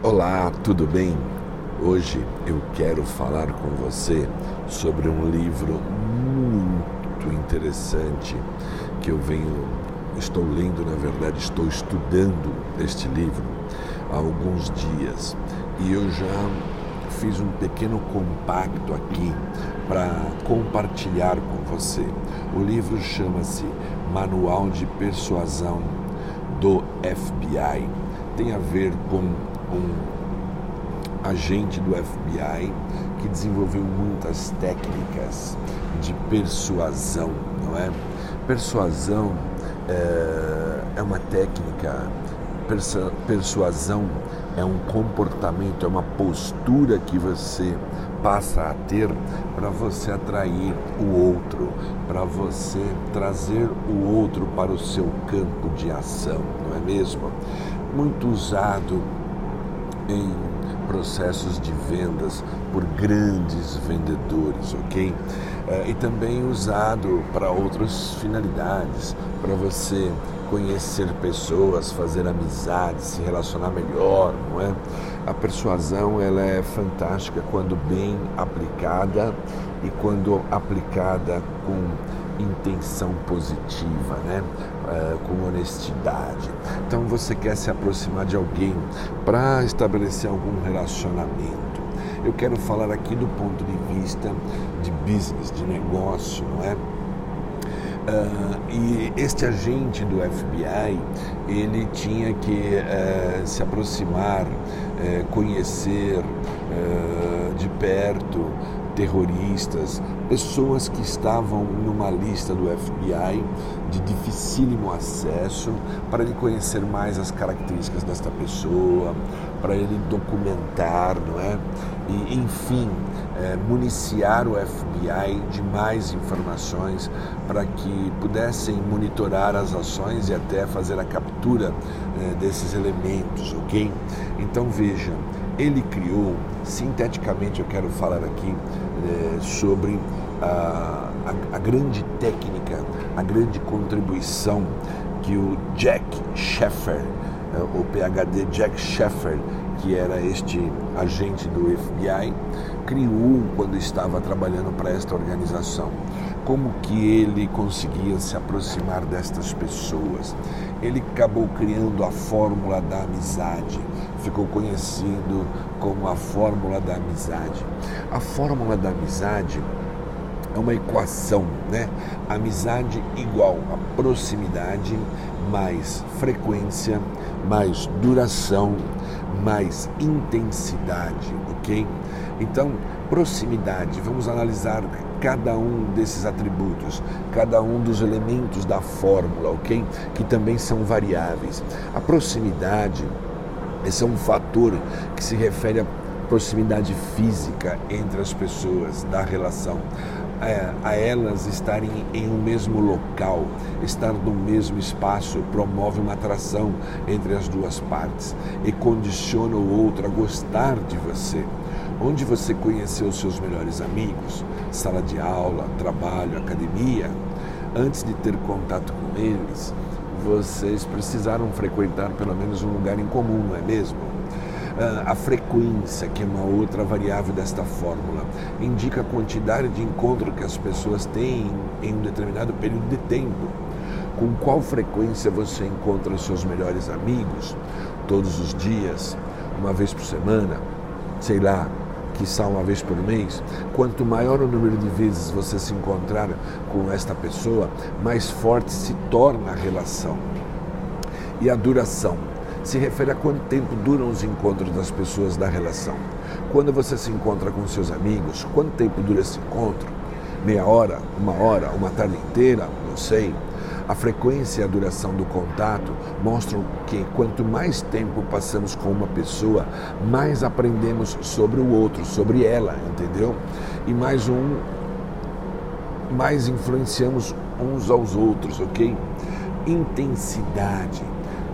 Olá, tudo bem? Hoje eu quero falar com você sobre um livro muito interessante que eu venho, estou lendo, na verdade, estou estudando este livro há alguns dias e eu já fiz um pequeno compacto aqui para compartilhar com você. O livro chama-se Manual de Persuasão do FBI. Tem a ver com um agente do FBI que desenvolveu muitas técnicas de persuasão, não é? Persuasão é, é uma técnica, persuasão é um comportamento, é uma postura que você passa a ter para você atrair o outro, para você trazer o outro para o seu campo de ação, não é mesmo? Muito usado em processos de vendas por grandes vendedores, ok? Eh, e também usado para outras finalidades, para você conhecer pessoas, fazer amizades, se relacionar melhor, não é? A persuasão ela é fantástica quando bem aplicada e quando aplicada com intenção positiva, né? Uh, com honestidade. Então você quer se aproximar de alguém para estabelecer algum relacionamento. Eu quero falar aqui do ponto de vista de business, de negócio, não é? Uh, e este agente do FBI ele tinha que uh, se aproximar, uh, conhecer de perto terroristas, pessoas que estavam numa lista do FBI de dificílimo acesso, para ele conhecer mais as características desta pessoa, para ele documentar, não é? E, enfim, é, municiar o FBI de mais informações para que pudessem monitorar as ações e até fazer a captura é, desses elementos, ok? Então veja, ele criou, sinteticamente eu quero falar aqui é, sobre a, a, a grande técnica, a grande contribuição que o Jack Sheffer, é, o PhD Jack Sheffer, que era este agente do FBI, criou quando estava trabalhando para esta organização. Como que ele conseguia se aproximar destas pessoas? Ele acabou criando a fórmula da amizade, ficou conhecido como a fórmula da amizade. A fórmula da amizade é uma equação, né? Amizade igual a proximidade mais frequência mais duração mais intensidade, ok? Então, proximidade, vamos analisar cada um desses atributos, cada um dos elementos da fórmula, ok? Que também são variáveis. A proximidade, esse é um fator que se refere à proximidade física entre as pessoas, da relação. É, a elas estarem em um mesmo local, estar no mesmo espaço, promove uma atração entre as duas partes e condiciona o outro a gostar de você. Onde você conheceu seus melhores amigos, sala de aula, trabalho, academia, antes de ter contato com eles, vocês precisaram frequentar pelo menos um lugar em comum, não é mesmo? Ah, a frequência, que é uma outra variável desta fórmula, indica a quantidade de encontro que as pessoas têm em um determinado período de tempo. Com qual frequência você encontra seus melhores amigos? Todos os dias? Uma vez por semana? Sei lá, quiçá uma vez por mês, quanto maior o número de vezes você se encontrar com esta pessoa, mais forte se torna a relação. E a duração se refere a quanto tempo duram os encontros das pessoas da relação. Quando você se encontra com seus amigos, quanto tempo dura esse encontro? Meia hora, uma hora, uma tarde inteira? Não sei. A frequência e a duração do contato mostram que quanto mais tempo passamos com uma pessoa, mais aprendemos sobre o outro, sobre ela, entendeu? E mais um, mais influenciamos uns aos outros, ok? Intensidade,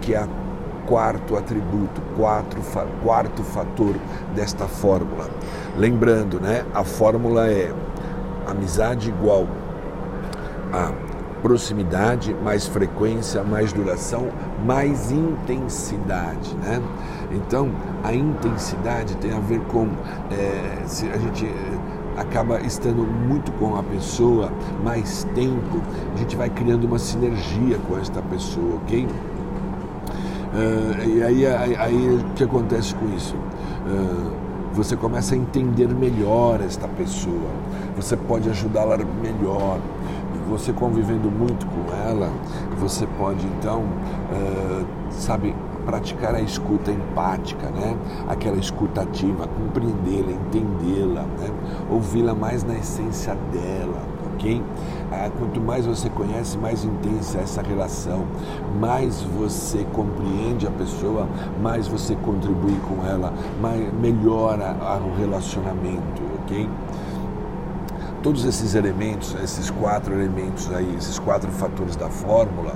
que é a quarto atributo, quarto, quarto fator desta fórmula. Lembrando, né? A fórmula é amizade igual a proximidade, mais frequência, mais duração, mais intensidade, né? Então, a intensidade tem a ver com é, se a gente é, acaba estando muito com a pessoa mais tempo, a gente vai criando uma sinergia com esta pessoa, ok? Uh, e aí, aí, aí, o que acontece com isso? Uh, você começa a entender melhor esta pessoa, você pode ajudá-la melhor, você convivendo muito com ela, você pode então, uh, sabe, praticar a escuta empática, né? aquela escuta ativa, compreendê-la, entendê-la, né? ouvi-la mais na essência dela, ok? Ah, quanto mais você conhece, mais intensa é essa relação, mais você compreende a pessoa, mais você contribui com ela, mais, melhora o relacionamento, ok? Todos esses elementos, esses quatro elementos aí, esses quatro fatores da fórmula,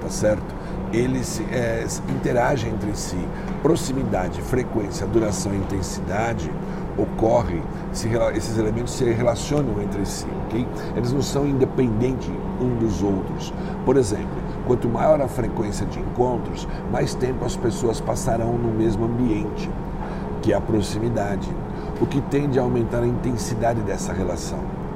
tá certo? eles é, interagem entre si. Proximidade, frequência, duração e intensidade ocorre, se, esses elementos se relacionam entre si, ok? Eles não são independentes um dos outros. Por exemplo, quanto maior a frequência de encontros, mais tempo as pessoas passarão no mesmo ambiente, que é a proximidade, o que tende a aumentar a intensidade dessa relação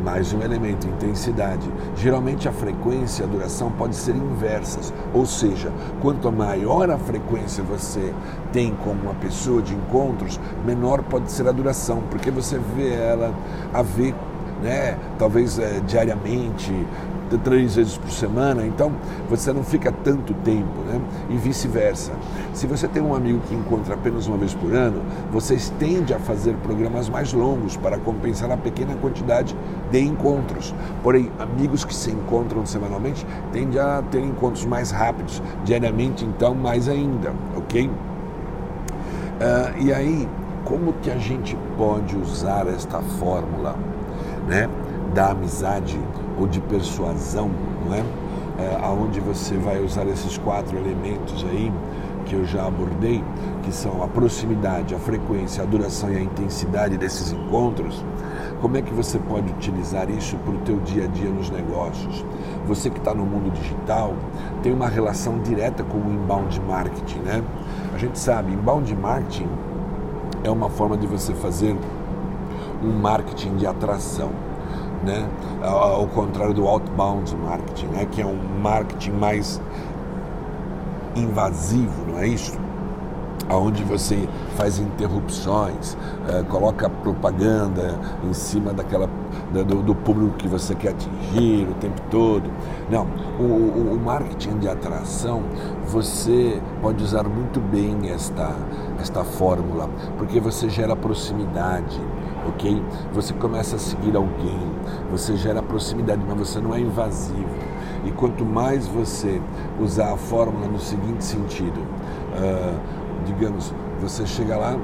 mais um elemento, intensidade. Geralmente a frequência e a duração pode ser inversas, ou seja, quanto maior a frequência você tem com uma pessoa de encontros, menor pode ser a duração, porque você vê ela a ver, né, talvez é, diariamente, três vezes por semana, então você não fica tanto tempo, né? E vice-versa. Se você tem um amigo que encontra apenas uma vez por ano, vocês tendem a fazer programas mais longos para compensar a pequena quantidade de encontros. Porém, amigos que se encontram semanalmente tendem a ter encontros mais rápidos, diariamente, então mais ainda, ok? Uh, e aí, como que a gente pode usar esta fórmula, né? da amizade ou de persuasão, não é? é aonde você vai usar esses quatro elementos aí que eu já abordei, que são a proximidade, a frequência, a duração e a intensidade desses encontros, como é que você pode utilizar isso para o teu dia a dia nos negócios? Você que está no mundo digital tem uma relação direta com o inbound marketing, né? A gente sabe, inbound marketing é uma forma de você fazer um marketing de atração né? ao contrário do outbound marketing, né? que é um marketing mais invasivo, não é isso? Onde você faz interrupções, uh, coloca propaganda em cima daquela do, do, público que você quer atingir o tempo todo. Não, o, o, o marketing de atração você pode usar muito bem esta, esta fórmula, porque você gera proximidade, ok? Você começa a seguir alguém, você gera proximidade, mas você não é invasivo. E quanto mais você usar a fórmula no seguinte sentido, uh, digamos, você chega lá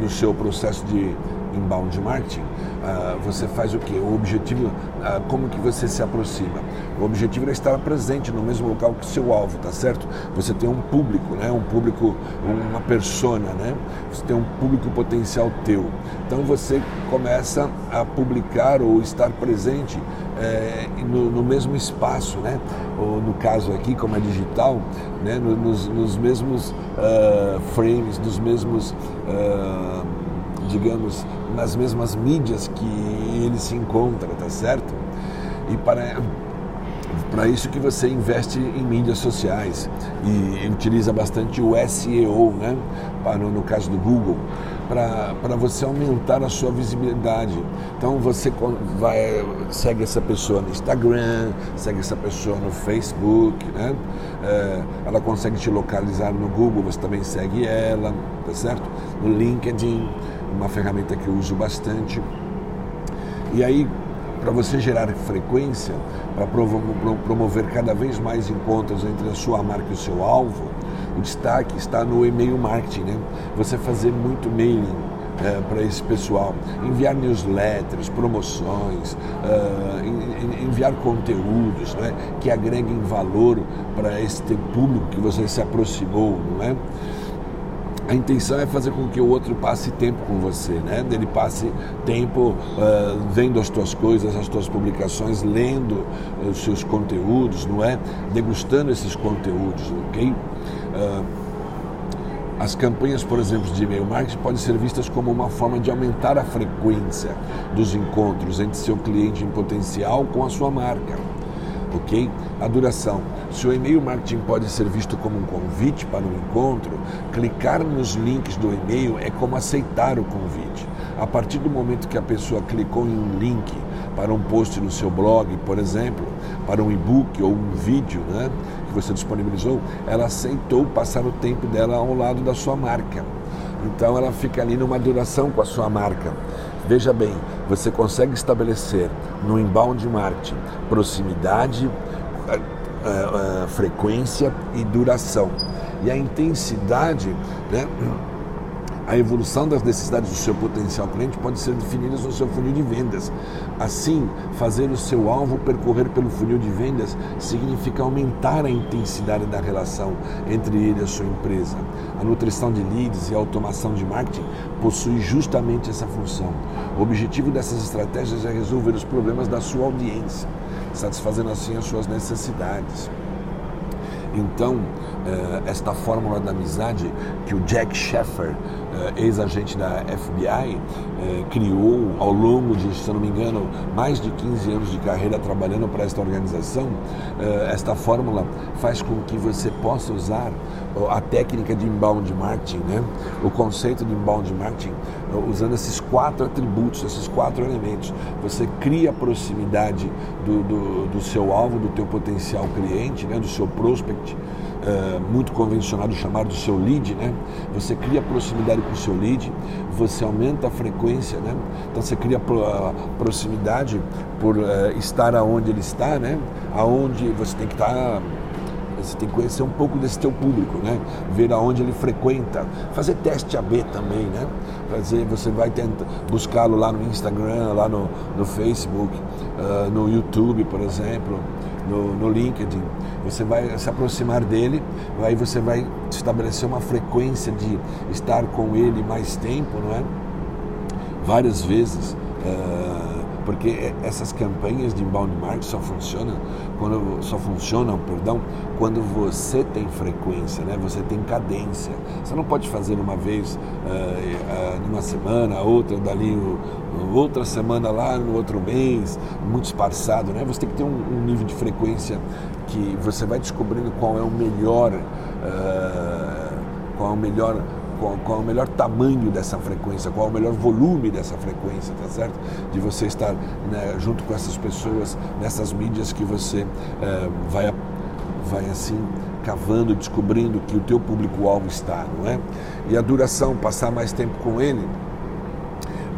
no seu processo de inbound marketing, uh, você faz o que? O objetivo, uh, como que você se aproxima? O objetivo é estar presente no mesmo local que seu alvo, tá certo? Você tem um público, né? Um público, uma persona, né? Você tem um público potencial teu. Então você começa a publicar ou estar presente é, no, no, mesmo espaço, né? Ou no caso aqui, como é digital, né? nos, nos mesmos uh, frames, nos mesmos uh, digamos, nas mesmas mídias que ele se encontra, tá certo? E para para isso que você investe em mídias sociais e utiliza bastante o SEO, né? Para, no caso do Google, para você aumentar a sua visibilidade. Então você vai, segue essa pessoa no Instagram, segue essa pessoa no Facebook, né? É, ela consegue te localizar no Google, você também segue ela, tá certo? No LinkedIn uma ferramenta que eu uso bastante. E aí, para você gerar frequência, para promover cada vez mais encontros entre a sua marca e o seu alvo, o destaque está no e-mail marketing, né? Você fazer muito mailing é, para esse pessoal, enviar newsletters, promoções, uh, enviar conteúdos né, que agreguem valor para esse público que você se aproximou, não é? A intenção é fazer com que o outro passe tempo com você, né? Ele passe tempo uh, vendo as tuas coisas, as tuas publicações, lendo os seus conteúdos, não é? Degustando esses conteúdos, ok? Uh, as campanhas, por exemplo, de e-mail marketing podem ser vistas como uma forma de aumentar a frequência dos encontros entre seu cliente em potencial com a sua marca. Ok? A duração. Se o e-mail marketing pode ser visto como um convite para um encontro, clicar nos links do e-mail é como aceitar o convite. A partir do momento que a pessoa clicou em um link para um post no seu blog, por exemplo, para um e-book ou um vídeo, né? que você disponibilizou, ela aceitou passar o tempo dela ao lado da sua marca. Então ela fica ali numa duração com a sua marca. Veja bem, você consegue estabelecer no inbound marketing proximidade, uh, uh, frequência e duração. E a intensidade, né? A evolução das necessidades do seu potencial cliente pode ser definida no seu funil de vendas. Assim, fazer o seu alvo percorrer pelo funil de vendas significa aumentar a intensidade da relação entre ele e a sua empresa. A nutrição de leads e a automação de marketing possui justamente essa função. O objetivo dessas estratégias é resolver os problemas da sua audiência, satisfazendo assim as suas necessidades. Então, eh, esta fórmula da amizade que o Jack Sheffer, ex-agente da FBI, eh, criou ao longo de, se não me engano, mais de 15 anos de carreira trabalhando para esta organização, esta fórmula faz com que você possa usar a técnica de inbound marketing, né? o conceito de inbound marketing, usando esses quatro atributos, esses quatro elementos. Você cria a proximidade do, do, do seu alvo, do teu potencial cliente, né? do seu prospect, uh, muito convencionado chamado do seu lead, né? Você cria proximidade com o seu lead, você aumenta a frequência, né? Então você cria pro, proximidade por uh, estar aonde ele está, né? Aonde você tem que estar tá você tem que conhecer um pouco desse teu público, né? Ver aonde ele frequenta, fazer teste AB também, né? Fazer, você vai tentar buscá-lo lá no Instagram, lá no, no Facebook, uh, no YouTube, por exemplo, no, no LinkedIn. Você vai se aproximar dele, aí você vai estabelecer uma frequência de estar com ele mais tempo, não é? Várias vezes. Uh, porque essas campanhas de inbound marketing só funcionam quando só funcionam, perdão, quando você tem frequência, né? Você tem cadência. Você não pode fazer uma vez uh, uh, numa semana, outra dali, outra semana lá no outro mês, muito esparçado, né? Você tem que ter um, um nível de frequência que você vai descobrindo qual é o melhor, qual é o melhor qual, qual, é o melhor tamanho dessa frequência, qual é o melhor volume dessa frequência, tá certo? De você estar né, junto com essas pessoas nessas mídias que você é, vai, vai assim cavando, descobrindo que o teu público-alvo está, não é? E a duração, passar mais tempo com ele,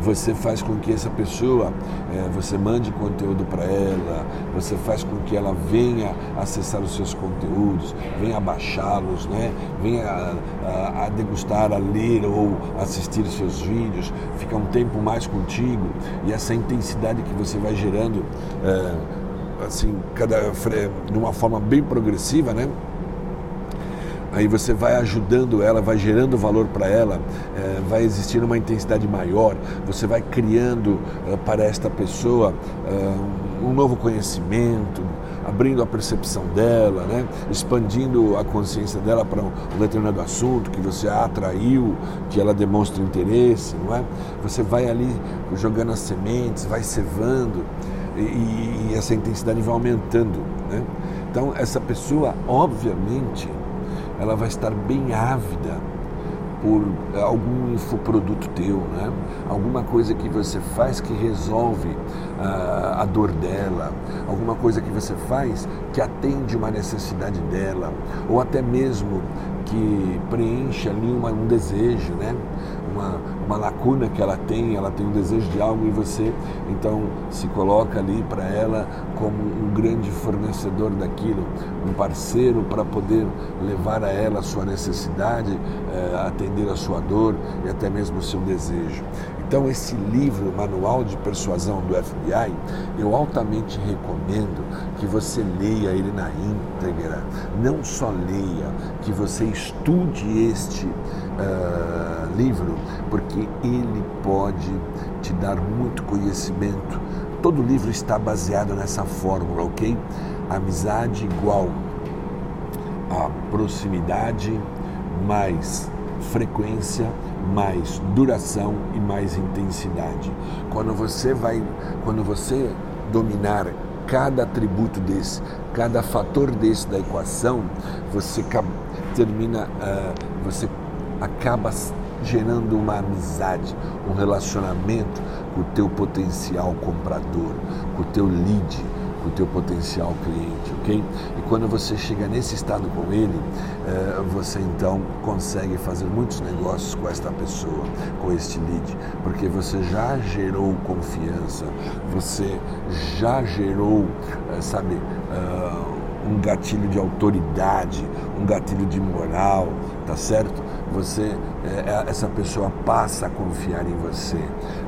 você faz com que essa pessoa, é, você mande conteúdo para ela, você faz com que ela venha acessar os seus conteúdos, venha baixá-los, né? venha a, a, a, degustar, a ler ou assistir os seus vídeos, fica um tempo mais contigo e essa intensidade que você vai gerando, é, assim, cada, de uma forma bem progressiva, né? Aí você vai ajudando ela, vai gerando valor para ela, é, vai existir uma intensidade maior, você vai criando é, para esta pessoa é, um novo conhecimento, abrindo a percepção dela, né? expandindo a consciência dela para um determinado assunto que você a atraiu, que ela demonstra interesse, não é? Você vai ali jogando as sementes, vai cevando e, e essa intensidade vai aumentando, né? Então essa pessoa, obviamente, ela vai estar bem ávida por algum infoproduto teu, né? alguma coisa que você faz que resolve uh, a dor dela, alguma coisa que você faz que atende uma necessidade dela, ou até mesmo que preenche ali uma, um desejo, né? Uma, lacuna que ela tem, ela tem um desejo de algo e você então se coloca ali para ela como um grande fornecedor daquilo, um parceiro para poder levar a ela a sua necessidade, eh, atender a sua dor e até mesmo o seu desejo. Então, esse livro, Manual de Persuasão do FBI, eu altamente recomendo que você leia ele na íntegra. Não só leia, que você estude este uh, livro, porque ele pode te dar muito conhecimento. Todo livro está baseado nessa fórmula, ok? Amizade igual a proximidade mais frequência mais duração e mais intensidade. Quando você vai, quando você dominar cada atributo desse, cada fator desse da equação, você termina, uh, você acaba gerando uma amizade, um relacionamento com o teu potencial comprador, com o teu lead, com o teu potencial cliente, ok? E quando você chega nesse estado com ele, eh, você então consegue fazer muitos negócios com esta pessoa, com este lead, porque você já gerou confiança, você já gerou, eh, sabe, eh, um gatilho de autoridade, um gatilho de moral, tá certo? Você, é, essa pessoa passa a confiar em você.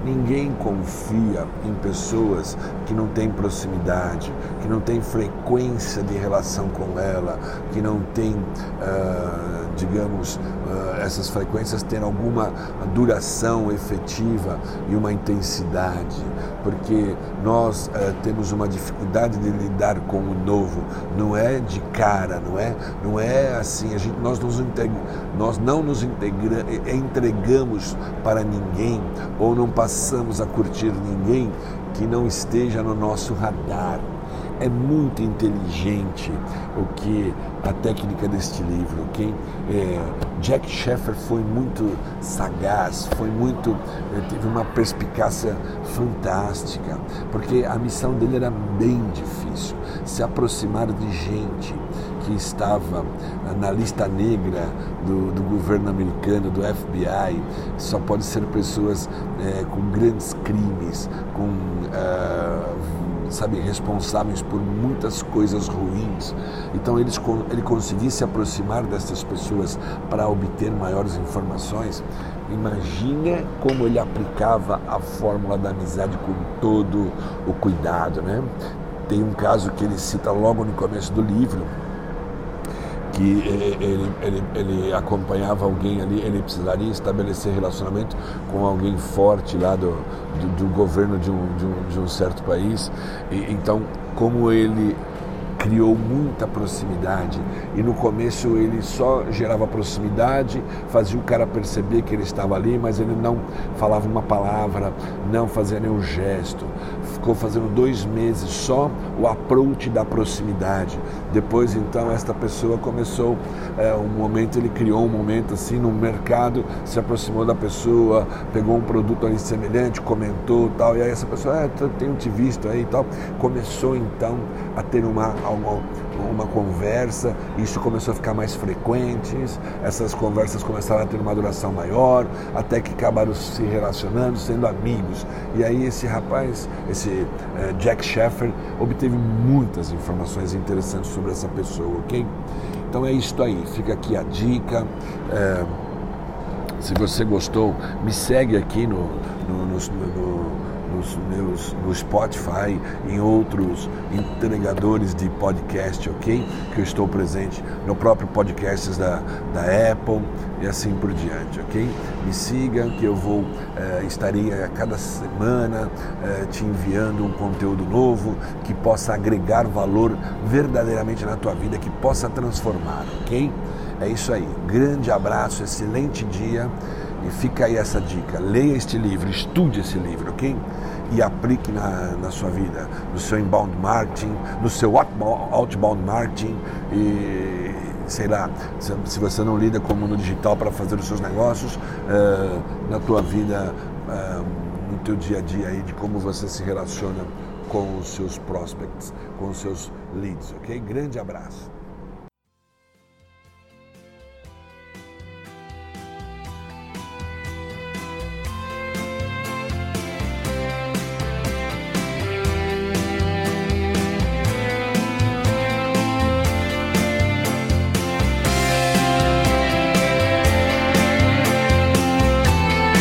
Ninguém confia em pessoas que não têm proximidade, que não têm frequência de relação com ela, que não têm, uh, digamos, uh, essas frequências têm alguma duração efetiva e uma intensidade, porque nós uh, temos uma dificuldade de lidar com o novo. Não é de cara, não é, não é assim. A gente, nós, nos integra, nós não nos integra, entregamos para ninguém ou não passamos a curtir ninguém que não esteja no nosso radar. É muito inteligente o que a técnica deste livro, ok? É, Jack Sheffer foi muito sagaz, foi muito, é, teve uma perspicácia fantástica, porque a missão dele era bem difícil, se aproximar de gente que estava na lista negra do, do governo americano, do FBI, só pode ser pessoas é, com grandes crimes, com uh, sabe, responsáveis por muitas coisas ruins. Então eles, ele conseguia se aproximar dessas pessoas para obter maiores informações. Imagina como ele aplicava a fórmula da amizade com todo o cuidado, né? Tem um caso que ele cita logo no começo do livro, que ele, ele, ele, acompanhava alguém ali, ele precisaria estabelecer relacionamento com alguém forte lá do, do, do governo de um, de um, de, um, certo país. E, então, como ele criou muita proximidade e no começo ele só gerava proximidade, fazia o cara perceber que ele estava ali, mas ele não falava uma palavra, não fazia nenhum gesto. Ficou fazendo dois meses só o approach da proximidade. Depois então esta pessoa começou é, um momento ele criou um momento assim no mercado, se aproximou da pessoa, pegou um produto ali semelhante, comentou tal e aí essa pessoa, é, tenho te visto aí e tal, começou então a ter uma uma, uma conversa, isso começou a ficar mais frequente, essas conversas começaram a ter uma duração maior, até que acabaram se relacionando, sendo amigos. E aí esse rapaz, esse uh, Jack Sheffer, obteve muitas informações interessantes sobre essa pessoa, ok? Então é isso aí, fica aqui a dica. É, se você gostou, me segue aqui no, no, no, no nos meus, no Spotify, em outros entregadores de podcast, ok? Que eu estou presente no próprio podcast da, da Apple e assim por diante, ok? Me siga que eu vou eh, estaria a cada semana eh, te enviando um conteúdo novo que possa agregar valor verdadeiramente na tua vida, que possa transformar, ok? É isso aí. Grande abraço, excelente dia. E fica aí essa dica: leia este livro, estude esse livro, ok? E aplique na, na sua vida, no seu inbound marketing, no seu outbound marketing e sei lá, se você não lida com o mundo digital para fazer os seus negócios, uh, na tua vida, uh, no teu dia a dia aí, de como você se relaciona com os seus prospects, com os seus leads, ok? Grande abraço.